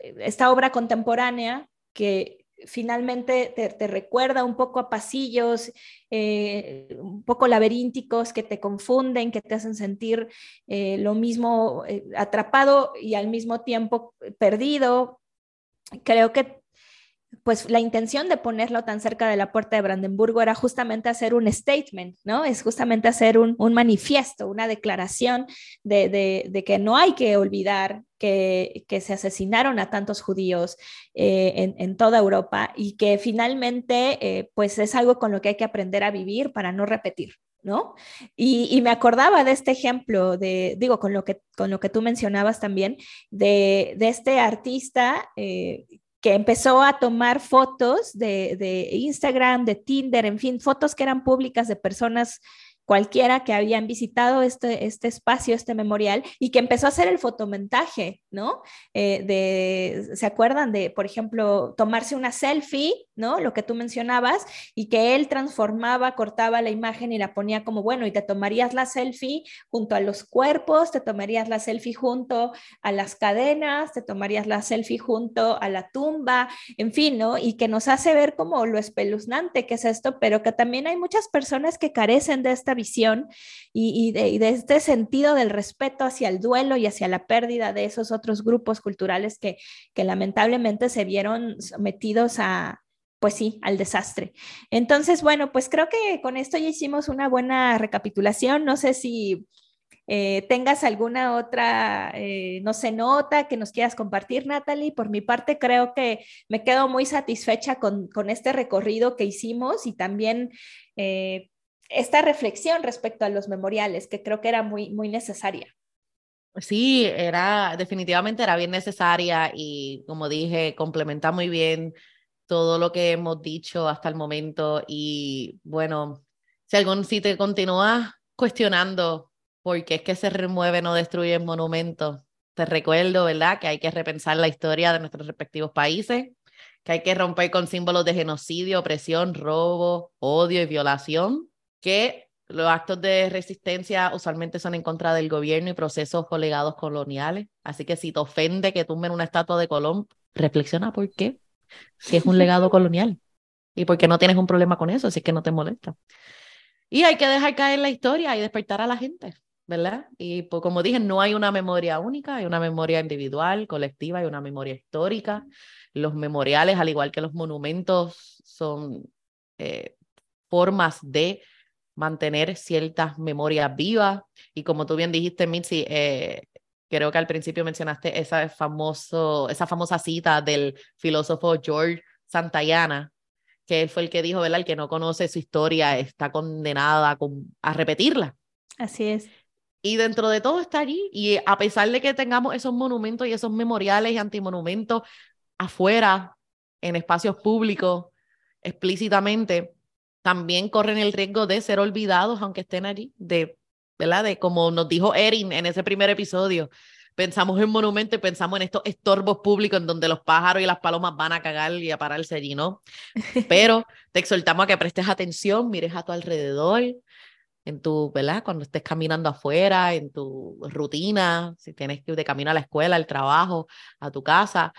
esta obra contemporánea que finalmente te, recuerda un poco a pasillos, eh, un poco laberínticos que te confunden, que te hacen sentir eh, lo mismo eh, atrapado y al mismo tiempo perdido. Creo que pues la intención de ponerlo tan cerca de la puerta de Brandenburgo era justamente hacer un statement, ¿no? Es justamente hacer un, manifiesto, una declaración de, que no hay que olvidar que, se asesinaron a tantos judíos eh, en, toda Europa y que finalmente eh, pues es algo con lo que hay que aprender a vivir para no repetir. ¿No? Y, me acordaba de este ejemplo, de, digo, con lo que, con lo que tú mencionabas también, de, este artista eh, que empezó a tomar fotos de, Instagram, de Tinder, en fin, fotos que eran públicas de personas cualquiera que habían visitado este, este espacio, este memorial, y que empezó a hacer el fotomontaje, ¿no? Eh, de, ¿Se acuerdan de, por ejemplo, tomarse una selfie, ¿no? Lo que tú mencionabas, y que él transformaba, cortaba la imagen y la ponía como, bueno, y te tomarías la selfie junto a los cuerpos, te tomarías la selfie junto a las cadenas, te tomarías la selfie junto a la tumba, en fin, ¿no? Y que nos hace ver como lo espeluznante que es esto, pero que también hay muchas personas que carecen de esta visión y, de, este sentido del respeto hacia el duelo y hacia la pérdida de esos otros grupos culturales que, lamentablemente se vieron sometidos a, pues sí, al desastre. Entonces, bueno, pues creo que con esto ya hicimos una buena recapitulación. No sé si eh, tengas alguna otra, eh, no sé, nota que nos quieras compartir, Natalie. Por mi parte, creo que me quedo muy satisfecha con, con este recorrido que hicimos y también eh, esta reflexión respecto a los memoriales, que creo que era muy, muy necesaria. Sí, era definitivamente era bien necesaria y como dije, complementa muy bien todo lo que hemos dicho hasta el momento y bueno, si algún si te continúas cuestionando por qué es que se remueven o destruyen monumentos, te recuerdo, ¿verdad? Que hay que repensar la historia de nuestros respectivos países, que hay que romper con símbolos de genocidio, opresión, robo, odio y violación que los actos de resistencia usualmente son en contra del gobierno y procesos o legados coloniales. Así que si te ofende que tumben una estatua de Colón, reflexiona por qué, si es un legado *laughs* colonial. Y por qué no tienes un problema con eso, si es que no te molesta. Y hay que dejar caer la historia y despertar a la gente, ¿verdad? Y pues, como dije, no hay una memoria única, hay una memoria individual, colectiva, hay una memoria histórica. Los memoriales, al igual que los monumentos, son eh, formas de mantener ciertas memorias vivas. Y como tú bien dijiste, Mitzi, eh, creo que al principio mencionaste esa, famoso, esa famosa cita del filósofo George Santayana, que él fue el que dijo, ¿verdad? El que no conoce su historia está condenada a, repetirla. Así es. Y dentro de todo está allí. Y a pesar de que tengamos esos monumentos y esos memoriales y antimonumentos afuera, en espacios públicos, explícitamente, también corren el riesgo de ser olvidados aunque estén allí, de, ¿verdad? De como nos dijo Erin en ese primer episodio, pensamos en monumento y pensamos en estos estorbos públicos en donde los pájaros y las palomas van a cagar y a pararse allí, ¿no? *laughs* Pero te exhortamos a que prestes atención, mires a tu alrededor, en tu, ¿verdad? Cuando estés caminando afuera, en tu rutina, si tienes que ir de camino a la escuela, al trabajo, a tu casa,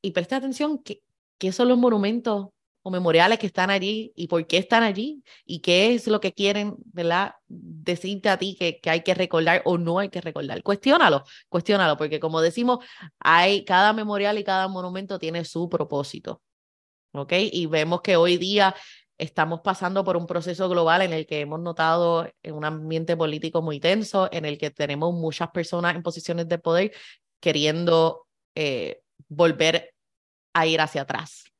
y preste atención que, que son los monumentos o memoriales que están allí y por qué están allí y qué es lo que quieren, ¿verdad? Decirte a ti que, que hay que recordar o no hay que recordar. Cuestiónalo, cuestiónalo, porque como decimos, hay cada memorial y cada monumento tiene su propósito. ¿Ok? Y vemos que hoy día estamos pasando por un proceso global en el que hemos notado un ambiente político muy tenso, en el que tenemos muchas personas en posiciones de poder queriendo eh, volver a ir hacia atrás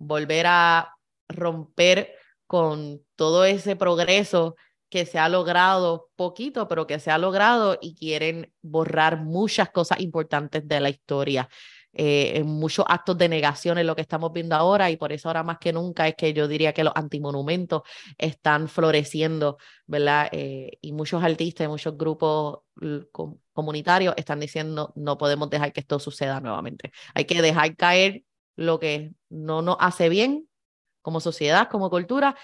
volver a romper con todo ese progreso que se ha logrado poquito, pero que se ha logrado y quieren borrar muchas cosas importantes de la historia. Eh, muchos actos de negación en lo que estamos viendo ahora y por eso ahora más que nunca es que yo diría que los antimonumentos están floreciendo, ¿verdad? Eh, y muchos artistas y muchos grupos comunitarios están diciendo no podemos dejar que esto suceda nuevamente. Hay que dejar caer lo que no nos hace bien como sociedad, como cultura,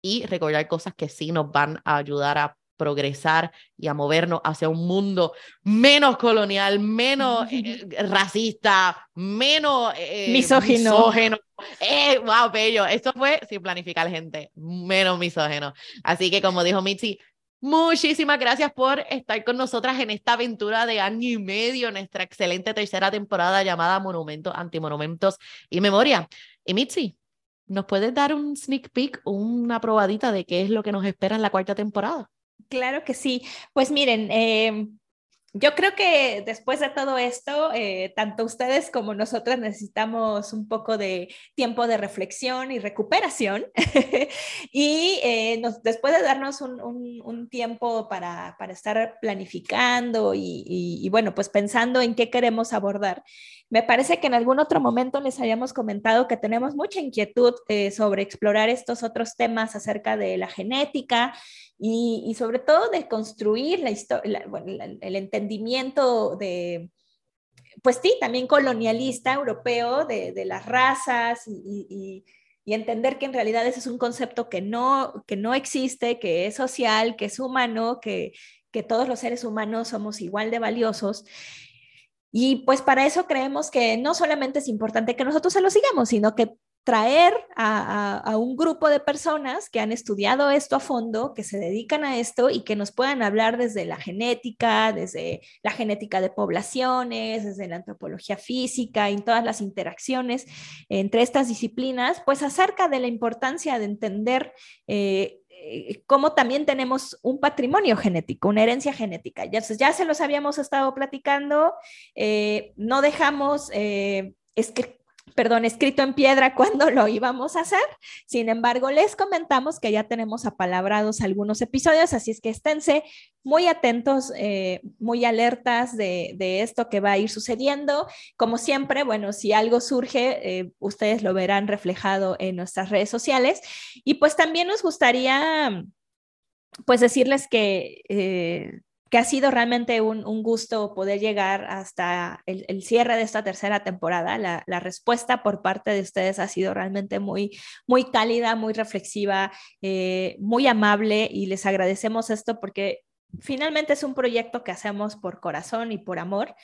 y recordar cosas que sí nos van a ayudar a progresar y a movernos hacia un mundo menos colonial, menos *laughs* eh, racista, menos eh, misógino. Eh, wow, bello. Esto fue sin planificar, gente, menos misógeno. Así que como dijo Mitzi, Muchísimas gracias por estar con nosotras en esta aventura de año y medio, nuestra excelente tercera temporada llamada Monumentos, Antimonumentos y Memoria. Y Mitzi, ¿nos puedes dar un sneak peek, una probadita de qué es lo que nos espera en la cuarta temporada? Claro que sí. Pues miren, eh, yo creo que después de todo esto, eh, tanto ustedes como nosotras necesitamos un poco de tiempo de reflexión y recuperación. *laughs* y eh, después de darnos un, tiempo para, estar planificando y, bueno, pues pensando en qué queremos abordar, me parece que en algún otro momento les habíamos comentado que tenemos mucha inquietud eh, sobre explorar estos otros temas acerca de la genética y, sobre todo de construir la historia, el entendimiento de, pues sí, también colonialista europeo de, las razas y, entender que en realidad ese es un concepto que no, que no existe, que es social, que es humano, que, que todos los seres humanos somos igual de valiosos. Y pues para eso creemos que no solamente es importante que nosotros se lo sigamos, sino que traer a, un grupo de personas que han estudiado esto a fondo, que se dedican a esto y que nos puedan hablar desde la genética, desde la genética de poblaciones, desde la antropología física y todas las interacciones entre estas disciplinas, pues acerca de la importancia de entender eh, eh, cómo también tenemos un patrimonio genético, una herencia genética. Ya, ya se los habíamos estado platicando, eh, no dejamos... Es que perdón, escrito en piedra *laughs* cuando lo íbamos a hacer. Sin embargo, les comentamos que ya tenemos apalabrados algunos episodios, así es que esténse muy atentos, eh, muy alertas de, esto que va a ir sucediendo. Como siempre, bueno, si algo surge, eh, ustedes lo verán reflejado en nuestras redes sociales. Y pues también nos gustaría, pues decirles que... Eh, que ha sido realmente un, gusto poder llegar hasta el, cierre de esta tercera temporada. La, respuesta por parte de ustedes ha sido realmente muy, muy cálida, muy reflexiva, eh, muy amable y les agradecemos esto porque finalmente es un proyecto que hacemos por corazón y por amor.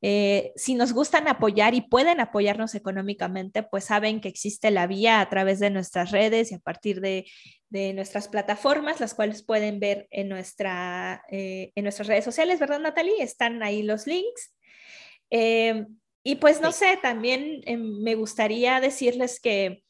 Eh, si nos gustan apoyar y pueden apoyarnos económicamente, pues saben que existe la vía a través de nuestras redes y a partir de, nuestras plataformas, las cuales pueden ver en, nuestra, eh, en nuestras redes sociales, ¿verdad, Natalie? Están ahí los links. Eh, y pues no sé, también me gustaría decirles que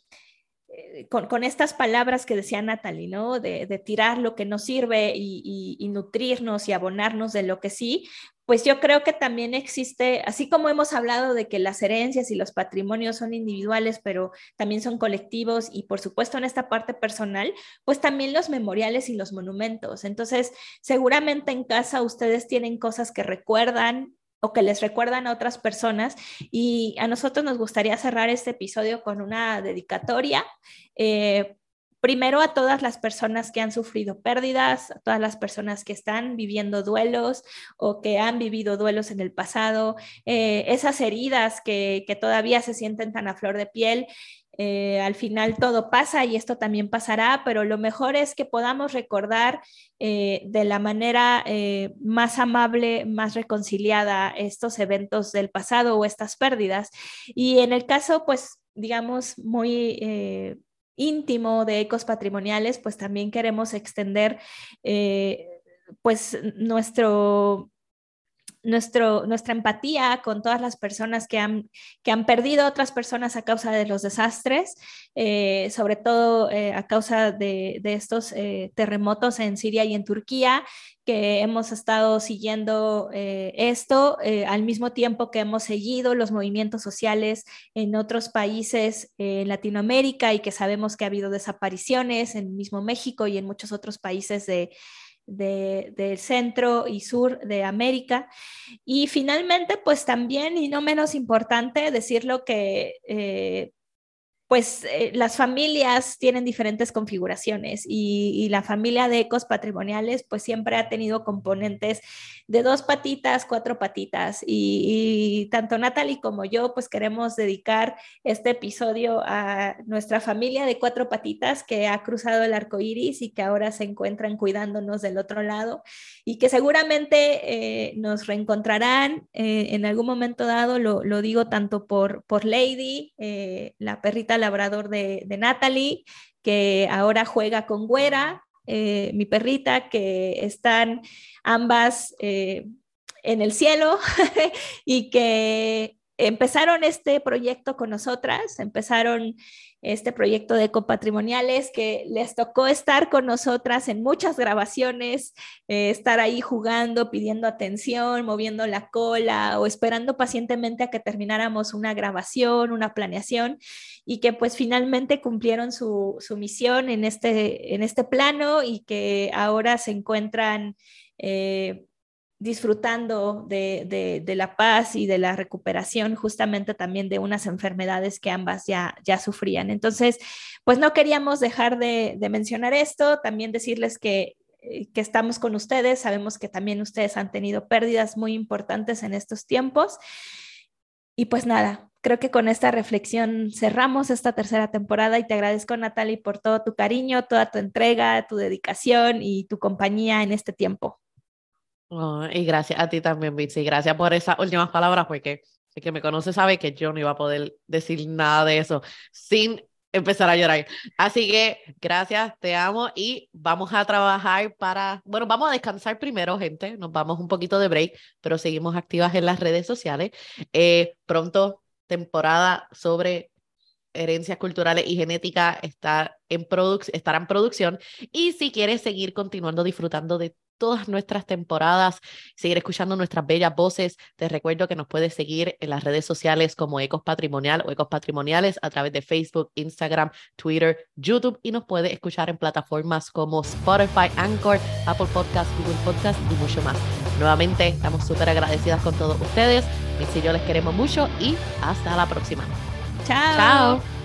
eh, con, estas palabras que decía Natalie, ¿no? De, tirar lo que no sirve y, nutrirnos y abonarnos de lo que sí, pues yo creo que también existe, así como hemos hablado de que las herencias y los patrimonios son individuales, pero también son colectivos y por supuesto en esta parte personal, pues también los memoriales y los monumentos. Entonces, seguramente en casa ustedes tienen cosas que recuerdan o que les recuerdan a otras personas. Y a nosotros nos gustaría cerrar este episodio con una dedicatoria. Eh, primero a todas las personas que han sufrido pérdidas, a todas las personas que están viviendo duelos o que han vivido duelos en el pasado, eh, esas heridas que, que, todavía se sienten tan a flor de piel eh, al final todo pasa y esto también pasará, pero lo mejor es que podamos recordar eh, de la manera eh, más amable, más reconciliada estos eventos del pasado o estas pérdidas. Y en el caso, pues, digamos, muy íntimo de ecos patrimoniales, pues también queremos extender, pues, nuestro nuestro, nuestra empatía con todas las personas que han, que han perdido otras personas a causa de los desastres, eh, sobre todo eh, a causa de, de estos eh, terremotos en Siria y en Turquía, que hemos estado siguiendo esto al mismo tiempo que hemos seguido los movimientos sociales en otros países en Latinoamérica y que sabemos que ha habido desapariciones en mismo México y en muchos otros países de, del centro y sur de América. Y finalmente, pues también, y no menos importante, decirlo que eh, pues eh, las familias tienen diferentes configuraciones y, la familia de ecos patrimoniales pues siempre ha tenido componentes de dos patitas, cuatro patitas y, tanto Natalie como yo pues queremos dedicar este episodio a nuestra familia de cuatro patitas que ha cruzado el arco iris y que ahora se encuentran cuidándonos del otro lado y que seguramente eh, nos reencontrarán eh, en algún momento dado, lo, digo tanto por, por Lady, la perrita labrador de, Natalie, que ahora juega con Güera, eh, mi perrita, que están ambas eh, en el cielo *laughs* y que empezaron este proyecto con nosotras, empezaron este proyecto de Ecopatrimoniales, que les tocó estar con nosotras en muchas grabaciones, eh, estar ahí jugando, pidiendo atención, moviendo la cola o esperando pacientemente a que termináramos una grabación, una planeación, y que pues finalmente cumplieron su, su misión en este, en este plano y que ahora se encuentran... Eh, disfrutando de, la paz y de la recuperación justamente también de unas enfermedades que ambas ya, ya sufrían. Entonces, pues no queríamos dejar de, mencionar esto, también decirles que, eh, que estamos con ustedes, sabemos que también ustedes han tenido pérdidas muy importantes en estos tiempos. Y pues nada, creo que con esta reflexión cerramos esta tercera temporada y te agradezco, Natalie, por todo tu cariño, toda tu entrega, tu dedicación y tu compañía en este tiempo y gracias a ti también, Bitsy. Gracias por esas últimas palabras, porque el que me conoce sabe que yo no iba a poder decir nada de eso sin empezar a llorar. Así que gracias, te amo y vamos a trabajar para, bueno, vamos a descansar primero, gente. Nos vamos un poquito de break, pero seguimos activas en las redes sociales. Eh, pronto, temporada sobre herencias culturales y genética está en estará en producción. Y si quieres seguir continuando disfrutando de todas nuestras temporadas, seguir escuchando nuestras bellas voces. Te recuerdo que nos puedes seguir en las redes sociales como Ecos Patrimonial o Ecos Patrimoniales a través de Facebook, Instagram, Twitter, YouTube y nos puedes escuchar en plataformas como Spotify, Anchor, Apple Podcasts, Google Podcasts y mucho más. Nuevamente, estamos súper agradecidas con todos ustedes. Mis y yo les queremos mucho y hasta la próxima. Chao. Chao.